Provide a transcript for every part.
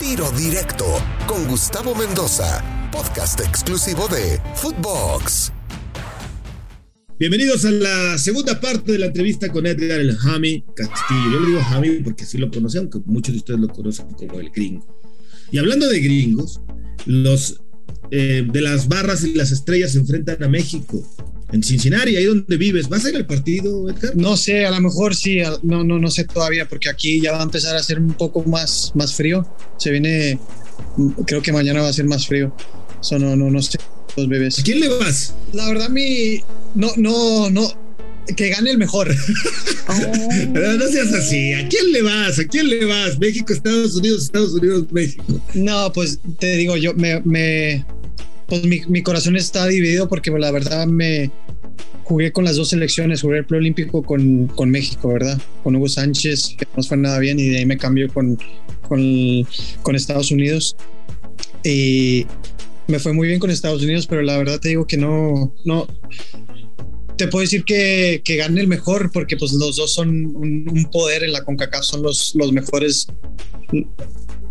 Tiro Directo con Gustavo Mendoza, podcast exclusivo de Footbox. Bienvenidos a la segunda parte de la entrevista con Edgar el Jami Castillo. Yo le digo Jami porque así lo conocen, aunque muchos de ustedes lo conocen como el gringo. Y hablando de gringos, los eh, de las barras y las estrellas se enfrentan a México en Cincinnati, ahí donde vives. ¿Vas a ir al partido, Edgar? No sé, a lo mejor sí, no, no, no sé todavía, porque aquí ya va a empezar a ser un poco más, más frío. Se viene, creo que mañana va a ser más frío. Eso no, no, no sé, los bebés. ¿A quién le vas? La verdad, mi, no, no, no, que gane el mejor. no seas así. ¿A quién le vas? ¿A quién le vas? México, Estados Unidos, Estados Unidos, México. No, pues te digo, yo me, me pues mi, mi, corazón está dividido porque la verdad me jugué con las dos selecciones, jugué el preolímpico con, con México, ¿verdad? Con Hugo Sánchez, que no fue nada bien, y de ahí me cambió con, con, con Estados Unidos. Y me fue muy bien con Estados Unidos, pero la verdad te digo que no, no, te puedo decir que, que gane el mejor, porque pues los dos son un, un, poder en la CONCACAF, son los, los mejores,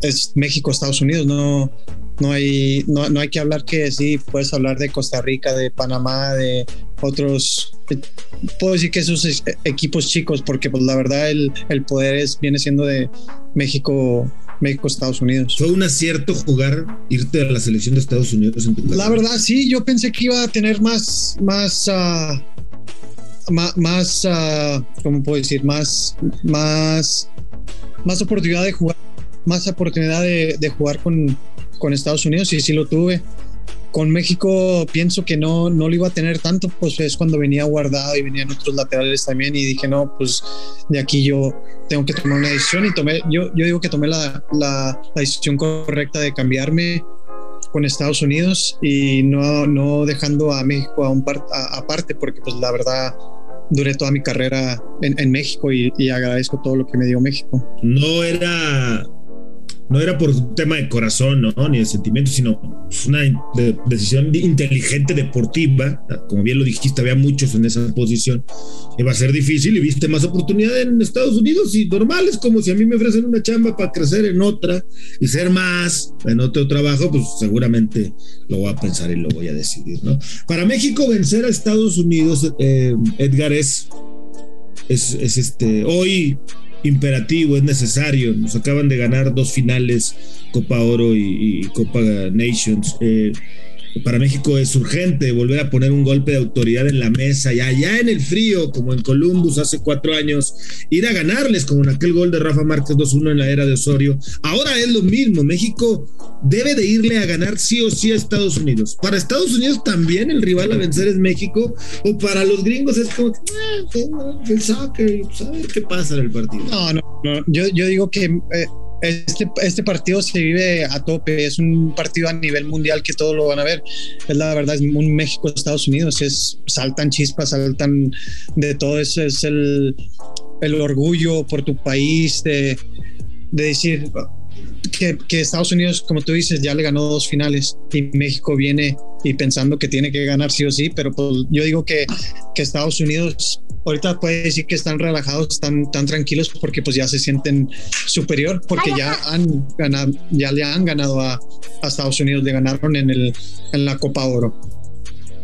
es México, Estados Unidos, no, no hay, no, no, hay que hablar que sí, puedes hablar de Costa Rica, de Panamá, de otros, puedo decir que esos equipos chicos, porque pues la verdad el, el poder es, viene siendo de México, México, Estados Unidos. ¿Fue un acierto jugar, irte a la selección de Estados Unidos en tu La verdad sí, yo pensé que iba a tener más, más, uh, más, uh, ¿cómo puedo decir? Más, más, más oportunidad de jugar, más oportunidad de, de jugar con con Estados Unidos y sí lo tuve. Con México pienso que no, no lo iba a tener tanto, pues es cuando venía guardado y venían otros laterales también y dije, no, pues de aquí yo tengo que tomar una decisión y tomé, yo, yo digo que tomé la, la, la decisión correcta de cambiarme con Estados Unidos y no, no dejando a México a un par, a, aparte, porque pues la verdad duré toda mi carrera en, en México y, y agradezco todo lo que me dio México. No era no era por tema de corazón, ¿no? Ni de sentimiento, sino una de decisión inteligente deportiva. Como bien lo dijiste, había muchos en esa posición. Iba a ser difícil y viste más oportunidad en Estados Unidos y normal, es como si a mí me ofrecen una chamba para crecer en otra y ser más en otro trabajo, pues seguramente lo voy a pensar y lo voy a decidir, ¿no? Para México vencer a Estados Unidos, eh, Edgar, es, es, es este, hoy imperativo, es necesario. Nos acaban de ganar dos finales, Copa Oro y, Copa Nations. Eh, para México es urgente volver a poner un golpe de autoridad en la mesa y allá en el frío, como en Columbus hace cuatro años, ir a ganarles, como en aquel gol de Rafa Márquez 2-1 en la era de Osorio. Ahora es lo mismo, México debe de irle a ganar sí o sí a Estados Unidos. Para Estados Unidos también el rival a vencer es México, o para los gringos es como ah, el soccer, ¿sabes qué pasa en el partido? No, no, no. Yo, yo digo que... Eh este, este, partido se vive a tope, es un partido a nivel mundial que todos lo van a ver. Es la verdad, es un México-Estados Unidos, es, saltan chispas, saltan de todo eso, es el, el orgullo por tu país, de, de decir que, que, Estados Unidos, como tú dices, ya le ganó dos finales y México viene y pensando que tiene que ganar sí o sí, pero pues yo digo que, que Estados Unidos ahorita puede decir que están relajados, están tan tranquilos porque pues ya se sienten superior, porque ya han ganado, ya le han ganado a, a Estados Unidos, le ganaron en, el, en la Copa Oro.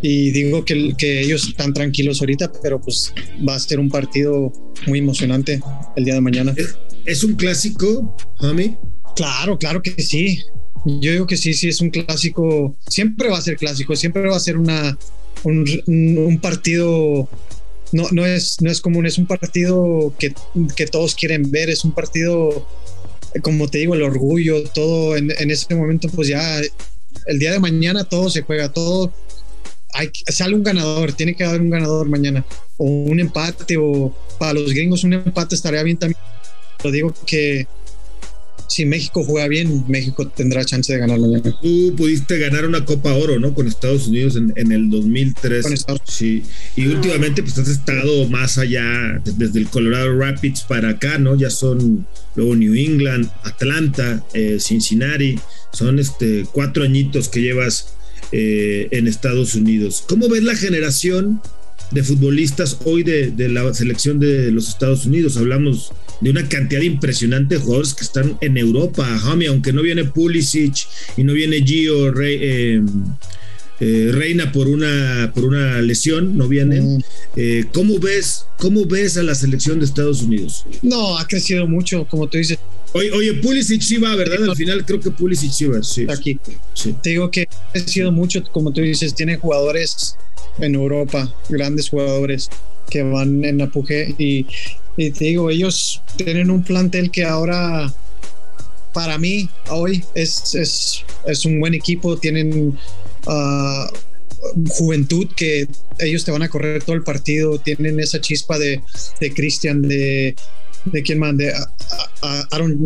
Y digo que, que ellos están tranquilos ahorita, pero pues va a ser un partido muy emocionante el día de mañana. ¿Es, es un clásico, Jami? Claro, claro que sí. Yo digo que sí, sí, es un clásico. Siempre va a ser clásico, siempre va a ser una, un, partido no, no, es, no es común, es un partido que, que, todos quieren ver, es un partido, como te digo, el orgullo, todo en, en ese momento, pues ya el día de mañana todo se juega, todo, hay, sale un ganador, tiene que haber un ganador mañana, o un empate, o para los gringos un empate estaría bien también. Lo digo que si México juega bien, México tendrá chance de ganar mañana. Tú pudiste ganar una Copa Oro, ¿no? Con Estados Unidos en, en el 2003. Con Estados Sí. Y últimamente, pues has estado más allá, desde el Colorado Rapids para acá, ¿no? Ya son luego New England, Atlanta, eh, Cincinnati. Son este, cuatro añitos que llevas eh, en Estados Unidos. ¿Cómo ves la generación de futbolistas hoy de, de, la selección de los Estados Unidos? Hablamos de una cantidad impresionante de jugadores que están en Europa, Homie, aunque no viene Pulisic y no viene Gio eh, eh, Reina por una, por una lesión, no vienen. Eh, ¿cómo, ves, ¿Cómo ves a la selección de Estados Unidos? No, ha crecido mucho, como tú dices. Oye, oye Pulisic sí va, ¿verdad? Al final creo que Pulisic sí va. Sí. Aquí. Te digo que ha crecido mucho, como tú dices, tiene jugadores en Europa, grandes jugadores que van en apuje y, y te digo, ellos tienen un plantel que ahora para mí hoy es, es, es un buen equipo, tienen uh, juventud que ellos te van a correr todo el partido, tienen esa chispa de, de Christian, de, de quién más, de Aaron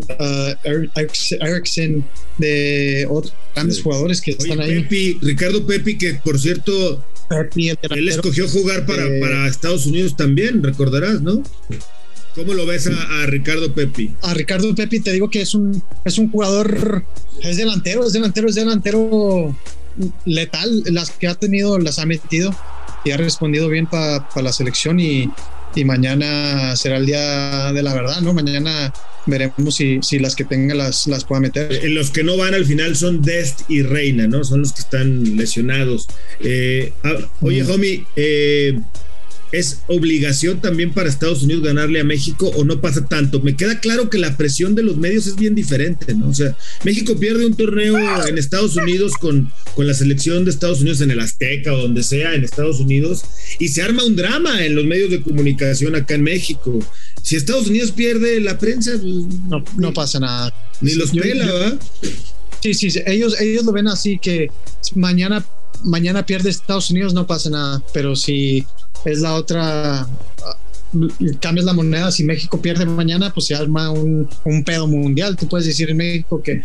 Erickson, de otros grandes jugadores que están ahí. Ricardo Pepi, que por cierto, él escogió jugar para, para Estados Unidos también, recordarás, ¿no? ¿Cómo lo ves a, Ricardo Pepi? A Ricardo Pepi te digo que es un, es un jugador, es delantero, es delantero, es delantero letal, las que ha tenido las ha metido y ha respondido bien para la selección y, y, mañana será el día de la verdad, ¿no? Mañana veremos si, si las que tenga las, las pueda meter. Eh, los que no van al final son Dest y Reina, ¿no? Son los que están lesionados. Eh, ah, oye, homie, eh, ¿Es obligación también para Estados Unidos ganarle a México o no pasa tanto? Me queda claro que la presión de los medios es bien diferente, ¿no? O sea, México pierde un torneo en Estados Unidos con, con la selección de Estados Unidos en el Azteca o donde sea en Estados Unidos y se arma un drama en los medios de comunicación acá en México. Si Estados Unidos pierde la prensa, pues, no, no pasa nada. Ni los pela, ¿va? Sí, sí, ellos, ellos lo ven así que mañana, mañana pierde Estados Unidos, no pasa nada, pero si es la otra cambias la moneda, si México pierde mañana, pues se arma un, un, pedo mundial. Tú puedes decir en México que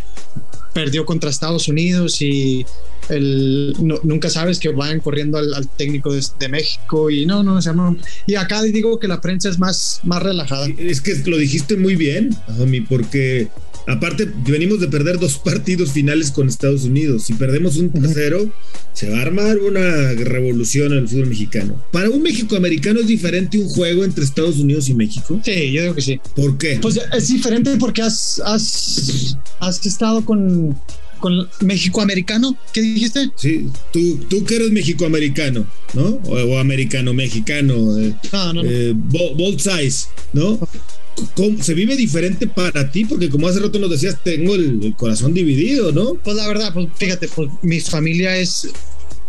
perdió contra Estados Unidos y el, nunca sabes que vayan corriendo al, técnico de, México y no, no, se llama. Y acá digo que la prensa es más, más relajada. Es que lo dijiste muy bien, Homie, porque Aparte, venimos de perder dos partidos finales con Estados Unidos. Si perdemos un tercero, se va a armar una revolución en el fútbol mexicano. Para un México americano es diferente un juego entre Estados Unidos y México. Sí, yo digo que sí. ¿Por qué? Pues es diferente porque has, has, has estado con, con México americano. ¿Qué dijiste? Sí, tú, tú que eres México americano, ¿no? O, americano mexicano. Eh, no, no, no. Eh, both size, ¿no? se vive diferente para ti? Porque como hace rato nos decías, tengo el, corazón dividido, ¿no? Pues la verdad, pues fíjate, pues mi familia es,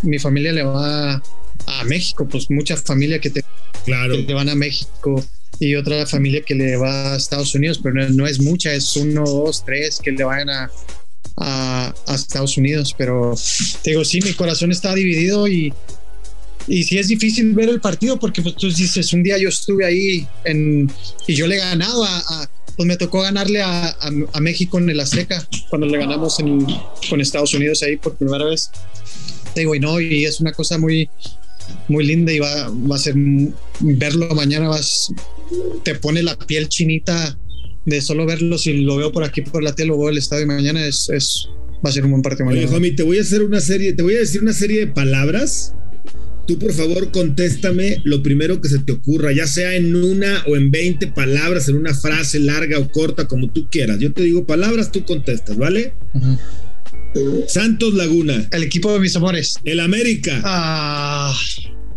mi familia le va a México, pues mucha familia que te, claro. que te van a México y otra familia que le va a Estados Unidos, pero no, es mucha, es uno, dos, tres que le vayan a, a, a Estados Unidos, pero te digo, sí, mi corazón está dividido y y sí es difícil ver el partido porque pues, tú dices, un día yo estuve ahí en, y yo le ganaba a, pues me tocó ganarle a, a, México en el Azteca cuando le ganamos en, con Estados Unidos ahí por primera vez. Te digo, y no, y es una cosa muy, muy linda y va, va a ser verlo mañana, vas, te pone la piel chinita de solo verlo. Si lo veo por aquí por la tele, lo veo el estadio mañana, es, es, va a ser un buen partido mañana. Oye, te voy a hacer una serie, te voy a decir una serie de palabras Tú por favor contéstame lo primero que se te ocurra, ya sea en una o en 20 palabras, en una frase larga o corta, como tú quieras. Yo te digo palabras, tú contestas, ¿vale? Santos Laguna. El equipo de mis amores. El América. Ah,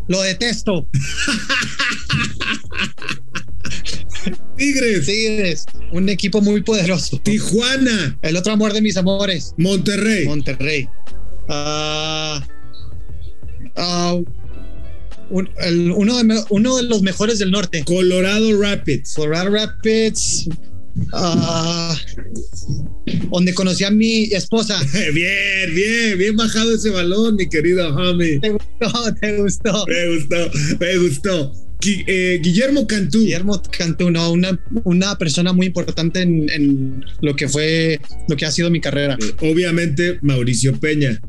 lo detesto. Tigres. Tigres. Un equipo muy poderoso. Tijuana. El otro amor de mis amores. Monterrey. Monterrey. Ah, ah uno, de, uno de los mejores del norte. Colorado Rapids. Colorado Rapids. Uh, donde conocí a mi esposa. bien, bien, bien bajado ese balón, mi querido Homie. Te gustó, te gustó. Me gustó, me gustó. Eh, Guillermo Cantú. Guillermo Cantú, no, una, una persona muy importante en, en, lo que fue, lo que ha sido mi carrera. Obviamente, Mauricio Peña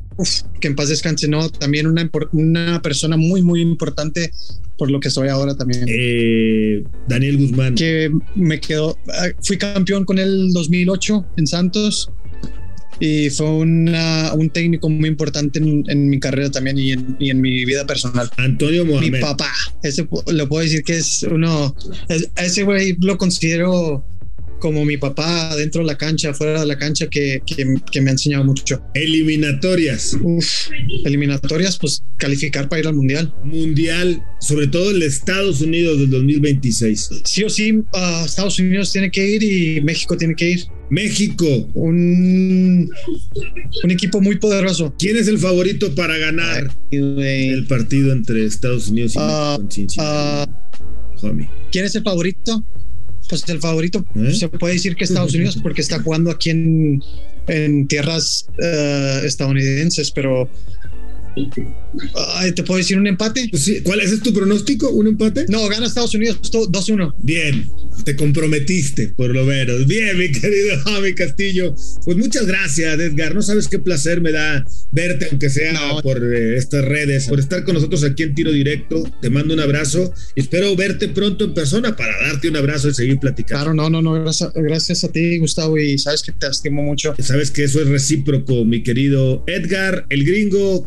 que en paz descanse, no, también una, una persona muy, muy importante por lo que soy ahora también. Eh, Daniel Guzmán. Que me quedó, ah, fui campeón con él 2008 en Santos y fue una, un técnico muy importante en, mi carrera también y en, y en, mi vida personal. Antonio Mohamed. Mi papá, ese lo puedo decir que es uno, ese güey lo considero como mi papá dentro de la cancha, fuera de la cancha, que, que, me ha enseñado mucho. Eliminatorias. Uf, eliminatorias, pues calificar para ir al Mundial. Mundial, sobre todo el Estados Unidos del 2026. Sí o sí, Estados Unidos tiene que ir y México tiene que ir. México. Un, un equipo muy poderoso. ¿Quién es el favorito para ganar el partido entre Estados Unidos y uh, México? Uh, ¿Quién es el favorito? Pues el favorito ¿Eh? se puede decir que Estados Unidos porque está jugando aquí en, en tierras uh, estadounidenses, pero ¿Te puedo decir un empate? Pues ¿Cuál es tu pronóstico? ¿Un empate? No, gana Estados Unidos 2-1. Bien, te comprometiste, por lo menos. Bien, mi querido Javi Castillo. Pues muchas gracias, Edgar. No sabes qué placer me da verte, aunque sea por eh, estas redes, por estar con nosotros aquí en Tiro Directo. Te mando un abrazo y espero verte pronto en persona para darte un abrazo y seguir platicando. Claro, no, no, no. Gracias, gracias a ti, Gustavo, y sabes que te estimo mucho. Sabes que eso es recíproco, mi querido Edgar, el gringo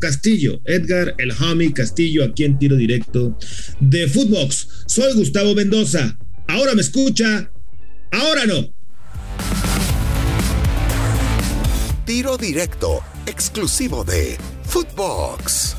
Edgar, el homie Castillo, aquí en Tiro Directo de Footbox. Soy Gustavo Mendoza. Ahora me escucha, ahora no. Tiro Directo, exclusivo de Footbox.